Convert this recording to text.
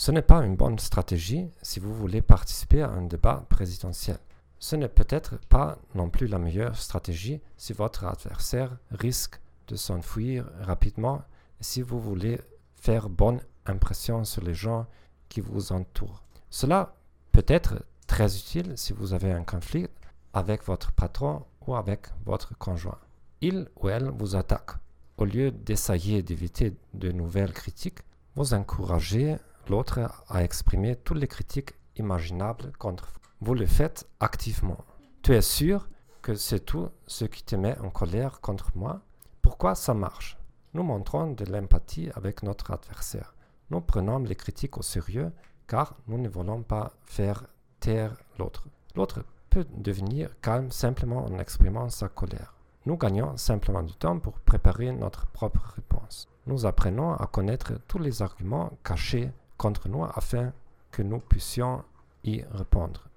Ce n'est pas une bonne stratégie si vous voulez participer à un débat présidentiel. Ce n'est peut-être pas non plus la meilleure stratégie si votre adversaire risque de s'enfuir rapidement et si vous voulez faire bonne impression sur les gens qui vous entourent. Cela peut être très utile si vous avez un conflit avec votre patron ou avec votre conjoint. Il ou elle vous attaque. Au lieu d'essayer d'éviter de nouvelles critiques, vous encouragez l'autre à exprimer toutes les critiques imaginables contre vous. Vous le faites activement. Tu es sûr que c'est tout ce qui te met en colère contre moi? Pourquoi ça marche? Nous montrons de l'empathie avec notre adversaire. Nous prenons les critiques au sérieux car nous ne voulons pas faire taire l'autre. L'autre peut devenir calme simplement en exprimant sa colère. Nous gagnons simplement du temps pour préparer notre propre réponse. Nous apprenons à connaître tous les arguments cachés contre nous afin que nous puissions y répondre.